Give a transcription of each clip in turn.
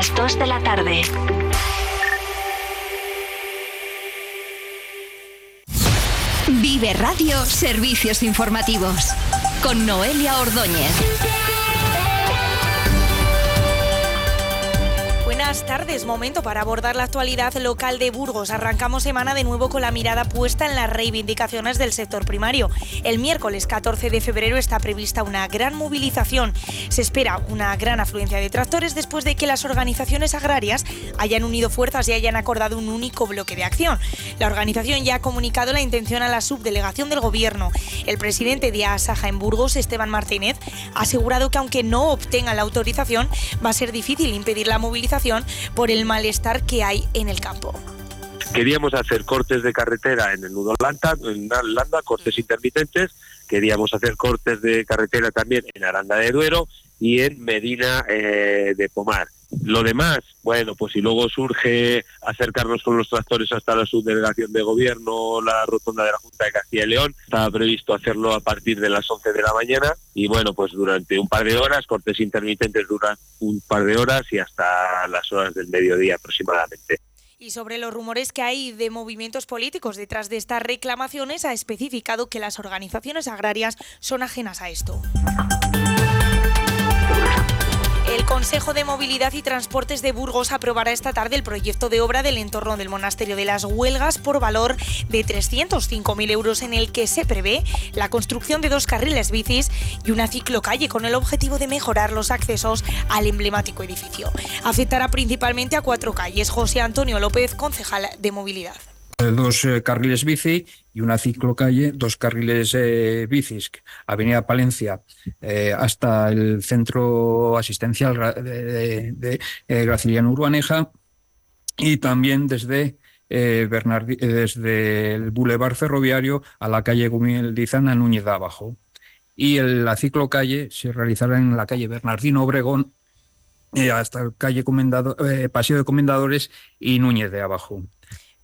las 2 de la tarde. Vive Radio Servicios Informativos con Noelia Ordóñez. Buenas tardes, momento para abordar la actualidad local de Burgos. Arrancamos semana de nuevo con la mirada puesta en las reivindicaciones del sector primario. El miércoles 14 de febrero está prevista una gran movilización. Se espera una gran afluencia de tractores después de que las organizaciones agrarias hayan unido fuerzas y hayan acordado un único bloque de acción. La organización ya ha comunicado la intención a la subdelegación del gobierno. El presidente de Asaja en Burgos, Esteban Martínez, ha asegurado que aunque no obtenga la autorización, va a ser difícil impedir la movilización por el malestar que hay en el campo. Queríamos hacer cortes de carretera en el nudo Landa, en Landa, cortes intermitentes. Queríamos hacer cortes de carretera también en Aranda de Duero y en Medina eh, de Pomar. Lo demás, bueno, pues si luego surge acercarnos con los tractores hasta la subdelegación de gobierno, la rotonda de la Junta de Castilla y León, estaba previsto hacerlo a partir de las 11 de la mañana y bueno, pues durante un par de horas, cortes intermitentes duran un par de horas y hasta las horas del mediodía aproximadamente. Y sobre los rumores que hay de movimientos políticos detrás de estas reclamaciones, ha especificado que las organizaciones agrarias son ajenas a esto. El Consejo de Movilidad y Transportes de Burgos aprobará esta tarde el proyecto de obra del entorno del Monasterio de las Huelgas por valor de 305.000 euros en el que se prevé la construcción de dos carriles bicis y una ciclocalle con el objetivo de mejorar los accesos al emblemático edificio. Afectará principalmente a cuatro calles. José Antonio López, concejal de Movilidad dos eh, carriles bici y una ciclocalle, dos carriles eh, bicis, Avenida Palencia eh, hasta el centro asistencial de, de, Graciliano Urbaneja y también desde, desde el Boulevard Ferroviario a la calle Gumildizana Núñez de Abajo. Y la ciclocalle se realizará en la calle Bernardino Obregón hasta el calle Paseo de Comendadores y Núñez de Abajo.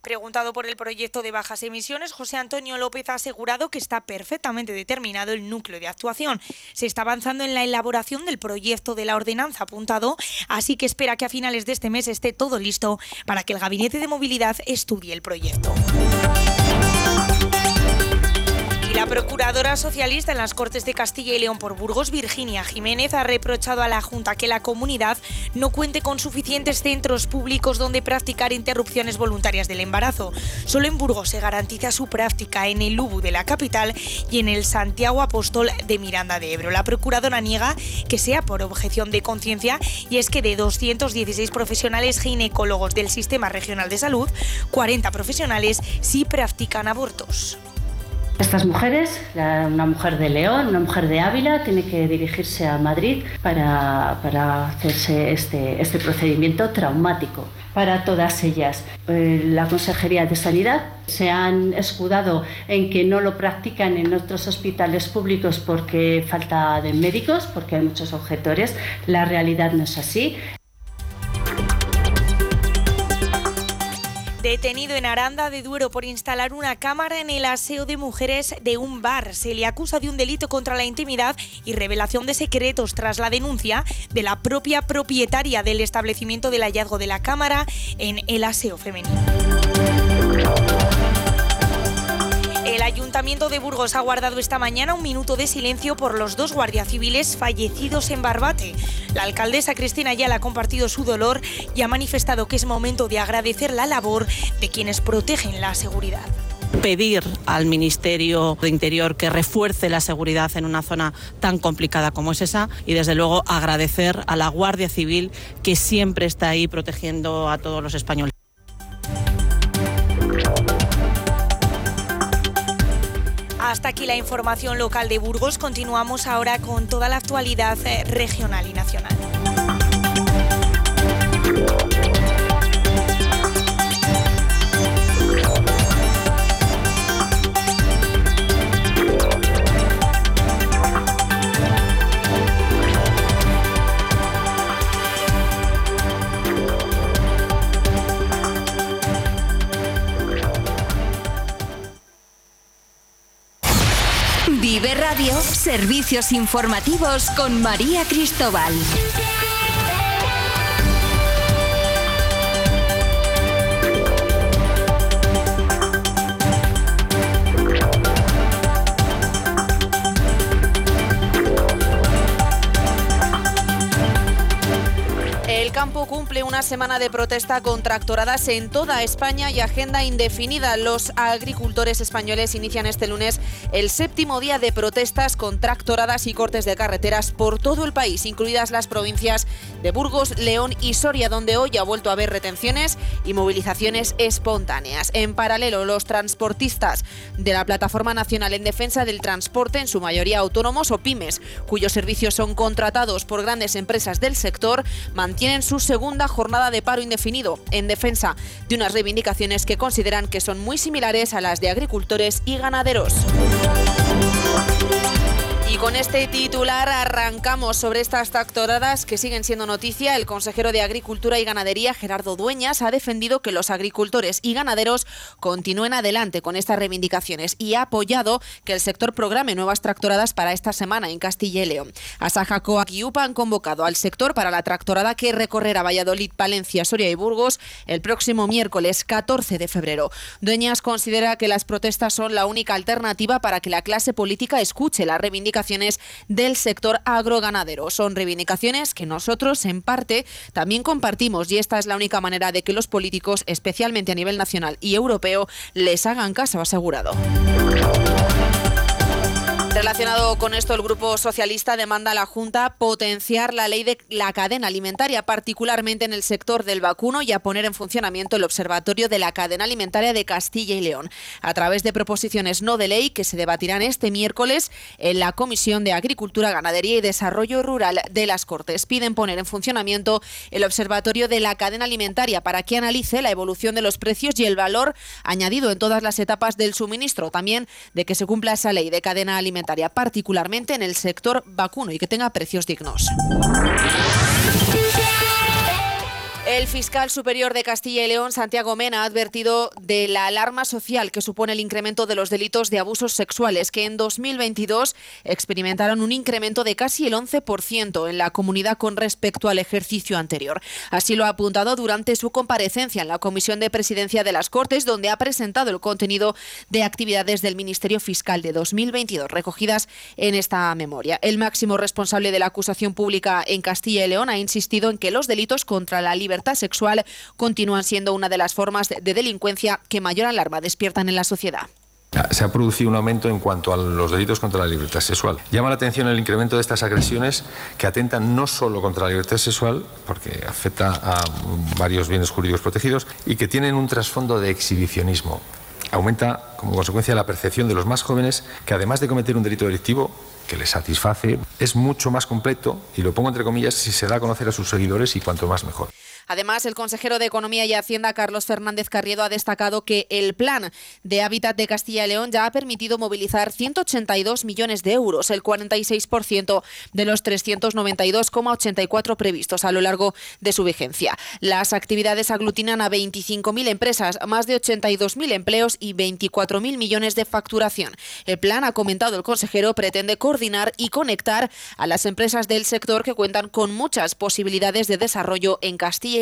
Preguntado por el proyecto de bajas emisiones, José Antonio López ha asegurado que está perfectamente determinado el núcleo de actuación. Se está avanzando en la elaboración del proyecto de la ordenanza apuntado, así que espera que a finales de este mes esté todo listo para que el Gabinete de Movilidad estudie el proyecto. La procuradora socialista en las Cortes de Castilla y León por Burgos, Virginia Jiménez, ha reprochado a la Junta que la comunidad no cuente con suficientes centros públicos donde practicar interrupciones voluntarias del embarazo. Solo en Burgos se garantiza su práctica en el Lubu de la capital y en el Santiago Apóstol de Miranda de Ebro. La procuradora niega que sea por objeción de conciencia y es que de 216 profesionales ginecólogos del Sistema Regional de Salud, 40 profesionales sí practican abortos. Estas mujeres, una mujer de León, una mujer de Ávila, tiene que dirigirse a Madrid para, para hacerse este, este procedimiento traumático para todas ellas. Eh, la Consejería de Sanidad se han escudado en que no lo practican en otros hospitales públicos porque falta de médicos, porque hay muchos objetores. La realidad no es así. Detenido en Aranda de Duero por instalar una cámara en el aseo de mujeres de un bar. Se le acusa de un delito contra la intimidad y revelación de secretos tras la denuncia de la propia propietaria del establecimiento del hallazgo de la cámara en el aseo femenino. El Ayuntamiento de Burgos ha guardado esta mañana un minuto de silencio por los dos guardias civiles fallecidos en Barbate. La alcaldesa Cristina Ayala ha compartido su dolor y ha manifestado que es momento de agradecer la labor de quienes protegen la seguridad pedir al Ministerio de Interior que refuerce la seguridad en una zona tan complicada como es esa y desde luego agradecer a la Guardia Civil que siempre está ahí protegiendo a todos los españoles. Hasta aquí la información local de Burgos. Continuamos ahora con toda la actualidad eh, regional y nacional. Servicios informativos con María Cristóbal. Una semana de protesta con tractoradas en toda España y agenda indefinida. Los agricultores españoles inician este lunes el séptimo día de protestas con tractoradas y cortes de carreteras por todo el país, incluidas las provincias de Burgos, León y Soria, donde hoy ha vuelto a haber retenciones y movilizaciones espontáneas. En paralelo, los transportistas de la Plataforma Nacional en Defensa del Transporte, en su mayoría autónomos o pymes, cuyos servicios son contratados por grandes empresas del sector, mantienen su segunda jornada de paro indefinido en defensa de unas reivindicaciones que consideran que son muy similares a las de agricultores y ganaderos. Y con este titular arrancamos sobre estas tractoradas que siguen siendo noticia. El consejero de Agricultura y Ganadería, Gerardo Dueñas, ha defendido que los agricultores y ganaderos continúen adelante con estas reivindicaciones y ha apoyado que el sector programe nuevas tractoradas para esta semana en Castilla y León. Asaja, Coac y UPA han convocado al sector para la tractorada que recorrerá Valladolid, Palencia, Soria y Burgos el próximo miércoles 14 de febrero. Dueñas considera que las protestas son la única alternativa para que la clase política escuche la reivindicación del sector agroganadero. Son reivindicaciones que nosotros, en parte, también compartimos y esta es la única manera de que los políticos, especialmente a nivel nacional y europeo, les hagan caso asegurado. Relacionado con esto, el Grupo Socialista demanda a la Junta potenciar la ley de la cadena alimentaria, particularmente en el sector del vacuno, y a poner en funcionamiento el Observatorio de la Cadena Alimentaria de Castilla y León, a través de proposiciones no de ley que se debatirán este miércoles en la Comisión de Agricultura, Ganadería y Desarrollo Rural de las Cortes. Piden poner en funcionamiento el Observatorio de la Cadena Alimentaria para que analice la evolución de los precios y el valor añadido en todas las etapas del suministro, también de que se cumpla esa ley de cadena alimentaria particularmente en el sector vacuno y que tenga precios dignos. El fiscal superior de Castilla y León, Santiago Mena, ha advertido de la alarma social que supone el incremento de los delitos de abusos sexuales, que en 2022 experimentaron un incremento de casi el 11% en la comunidad con respecto al ejercicio anterior. Así lo ha apuntado durante su comparecencia en la Comisión de Presidencia de las Cortes, donde ha presentado el contenido de actividades del Ministerio Fiscal de 2022 recogidas en esta memoria. El máximo responsable de la acusación pública en Castilla y León ha insistido en que los delitos contra la libertad sexual continúan siendo una de las formas de delincuencia que mayor alarma despiertan en la sociedad. Se ha producido un aumento en cuanto a los delitos contra la libertad sexual. Llama la atención el incremento de estas agresiones que atentan no solo contra la libertad sexual, porque afecta a varios bienes jurídicos protegidos, y que tienen un trasfondo de exhibicionismo. Aumenta como consecuencia la percepción de los más jóvenes que además de cometer un delito delictivo, que les satisface, es mucho más completo, y lo pongo entre comillas, si se da a conocer a sus seguidores y cuanto más mejor. Además, el consejero de Economía y Hacienda, Carlos Fernández Carriedo, ha destacado que el plan de hábitat de Castilla y León ya ha permitido movilizar 182 millones de euros, el 46% de los 392,84 previstos a lo largo de su vigencia. Las actividades aglutinan a 25.000 empresas, más de 82.000 empleos y 24.000 millones de facturación. El plan, ha comentado el consejero, pretende coordinar y conectar a las empresas del sector que cuentan con muchas posibilidades de desarrollo en Castilla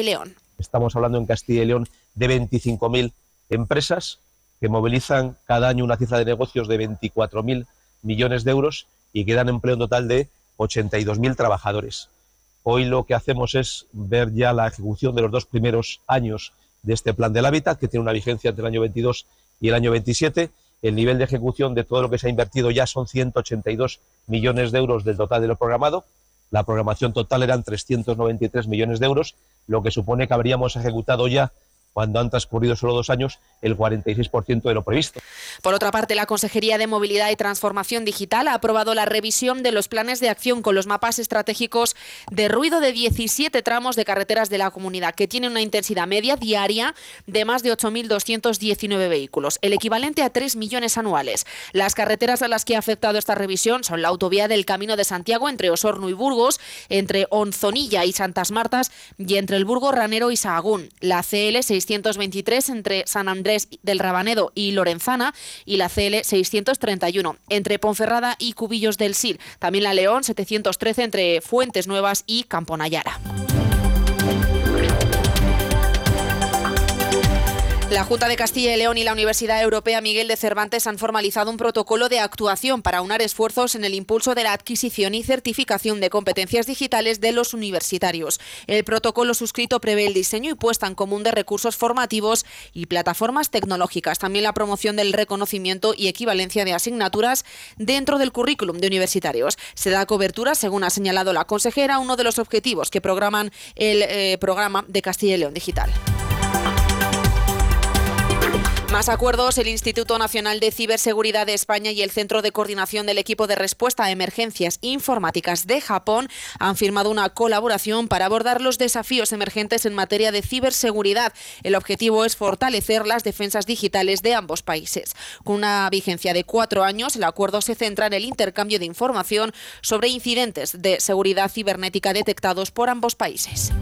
Estamos hablando en Castilla y León de 25.000 empresas que movilizan cada año una cifra de negocios de 24.000 millones de euros y que dan empleo en total de 82.000 trabajadores. Hoy lo que hacemos es ver ya la ejecución de los dos primeros años de este plan del hábitat, que tiene una vigencia entre el año 22 y el año 27. El nivel de ejecución de todo lo que se ha invertido ya son 182 millones de euros del total de lo programado. La programación total eran 393 millones de euros lo que supone que habríamos ejecutado ya cuando han transcurrido solo dos años, el 46% de lo previsto. Por otra parte, la Consejería de Movilidad y Transformación Digital ha aprobado la revisión de los planes de acción con los mapas estratégicos de ruido de 17 tramos de carreteras de la comunidad, que tienen una intensidad media diaria de más de 8.219 vehículos, el equivalente a 3 millones anuales. Las carreteras a las que ha afectado esta revisión son la autovía del Camino de Santiago entre Osorno y Burgos, entre Onzonilla y Santas Martas y entre el Burgo Ranero y Sahagún, la CL 6 623 entre San Andrés del Rabanedo y Lorenzana y la CL 631 entre Ponferrada y Cubillos del Sil. También la León 713 entre Fuentes Nuevas y Camponayara. La Junta de Castilla y León y la Universidad Europea Miguel de Cervantes han formalizado un protocolo de actuación para unar esfuerzos en el impulso de la adquisición y certificación de competencias digitales de los universitarios. El protocolo suscrito prevé el diseño y puesta en común de recursos formativos y plataformas tecnológicas, también la promoción del reconocimiento y equivalencia de asignaturas dentro del currículum de universitarios. Se da cobertura, según ha señalado la consejera, uno de los objetivos que programan el eh, programa de Castilla y León Digital. Más acuerdos, el Instituto Nacional de Ciberseguridad de España y el Centro de Coordinación del Equipo de Respuesta a Emergencias Informáticas de Japón han firmado una colaboración para abordar los desafíos emergentes en materia de ciberseguridad. El objetivo es fortalecer las defensas digitales de ambos países. Con una vigencia de cuatro años, el acuerdo se centra en el intercambio de información sobre incidentes de seguridad cibernética detectados por ambos países.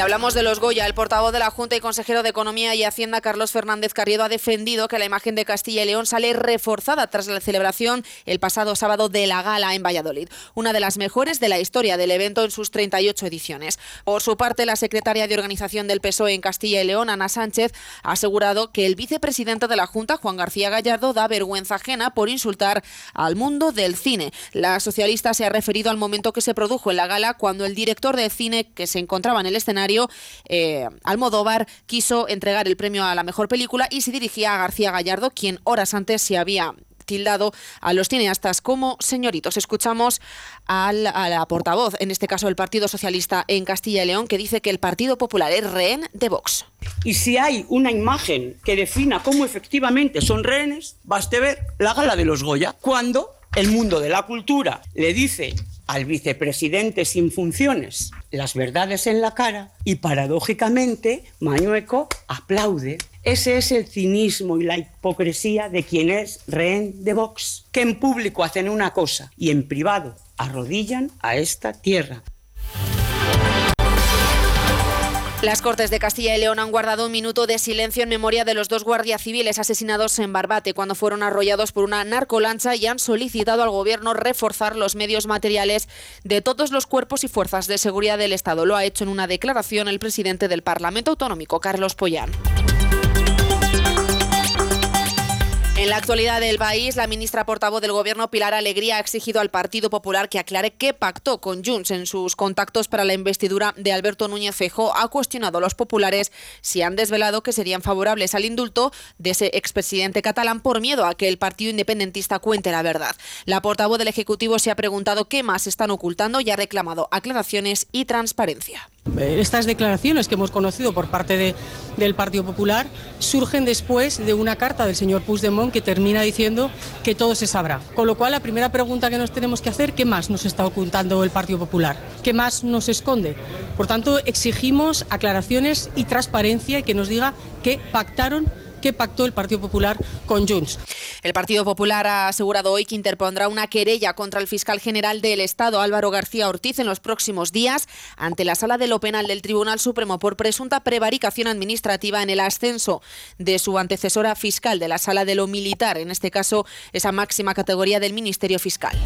Hablamos de los Goya. El portavoz de la Junta y consejero de Economía y Hacienda, Carlos Fernández Carriedo, ha defendido que la imagen de Castilla y León sale reforzada tras la celebración el pasado sábado de la gala en Valladolid, una de las mejores de la historia del evento en sus 38 ediciones. Por su parte, la secretaria de Organización del PSOE en Castilla y León, Ana Sánchez, ha asegurado que el vicepresidente de la Junta, Juan García Gallardo, da vergüenza ajena por insultar al mundo del cine. La socialista se ha referido al momento que se produjo en la gala cuando el director de cine que se encontraba en el escenario eh, Almodóvar quiso entregar el premio a la mejor película y se dirigía a García Gallardo, quien horas antes se había tildado a los cineastas como señoritos. Escuchamos a la portavoz, en este caso del Partido Socialista en Castilla y León, que dice que el Partido Popular es rehén de Vox. Y si hay una imagen que defina cómo efectivamente son rehenes, baste ver la gala de los Goya, cuando el mundo de la cultura le dice al vicepresidente sin funciones las verdades en la cara y paradójicamente Mañueco aplaude. Ese es el cinismo y la hipocresía de quien es rehén de Vox, que en público hacen una cosa y en privado arrodillan a esta tierra. Las Cortes de Castilla y León han guardado un minuto de silencio en memoria de los dos guardias civiles asesinados en Barbate cuando fueron arrollados por una narcolancha y han solicitado al Gobierno reforzar los medios materiales de todos los cuerpos y fuerzas de seguridad del Estado. Lo ha hecho en una declaración el presidente del Parlamento Autonómico, Carlos Pollán. En la actualidad del país, la ministra portavoz del Gobierno, Pilar Alegría, ha exigido al Partido Popular que aclare qué pactó con Junts en sus contactos para la investidura de Alberto Núñez Fejo. Ha cuestionado a los populares si han desvelado que serían favorables al indulto de ese expresidente catalán por miedo a que el partido independentista cuente la verdad. La portavoz del Ejecutivo se ha preguntado qué más están ocultando y ha reclamado aclaraciones y transparencia. Estas declaraciones que hemos conocido por parte del Partido Popular surgen después de una carta del señor Puigdemont que termina diciendo que todo se sabrá. Con lo cual, la primera pregunta que nos tenemos que hacer, ¿qué más nos está ocultando el Partido Popular? ¿Qué más nos esconde? Por tanto, exigimos aclaraciones y transparencia y que nos diga qué pactaron que pactó el Partido Popular con Junts. El Partido Popular ha asegurado hoy que interpondrá una querella contra el fiscal general del Estado, Álvaro García Ortiz, en los próximos días ante la sala de lo penal del Tribunal Supremo por presunta prevaricación administrativa en el ascenso de su antecesora fiscal de la sala de lo militar, en este caso esa máxima categoría del Ministerio Fiscal.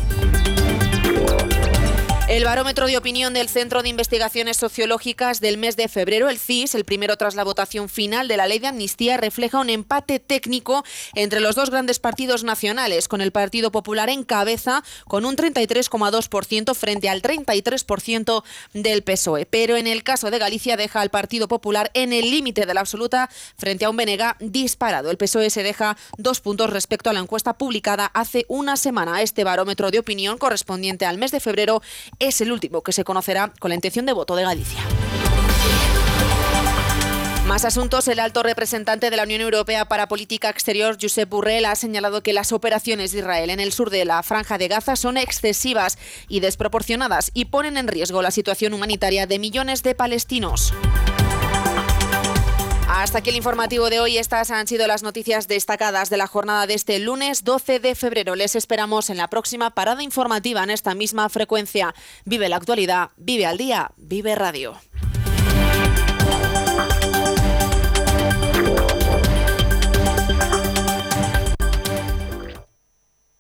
El barómetro de opinión del Centro de Investigaciones Sociológicas del mes de febrero, el CIS, el primero tras la votación final de la ley de amnistía, refleja un empate técnico entre los dos grandes partidos nacionales, con el Partido Popular en cabeza con un 33,2% frente al 33% del PSOE. Pero en el caso de Galicia deja al Partido Popular en el límite de la absoluta frente a un Benega disparado. El PSOE se deja dos puntos respecto a la encuesta publicada hace una semana. Este barómetro de opinión correspondiente al mes de febrero es el último que se conocerá con la intención de voto de Galicia. Más asuntos. El alto representante de la Unión Europea para Política Exterior, Josep Burrell, ha señalado que las operaciones de Israel en el sur de la Franja de Gaza son excesivas y desproporcionadas y ponen en riesgo la situación humanitaria de millones de palestinos. Hasta aquí el informativo de hoy. Estas han sido las noticias destacadas de la jornada de este lunes 12 de febrero. Les esperamos en la próxima parada informativa en esta misma frecuencia. Vive la actualidad, vive al día, vive radio.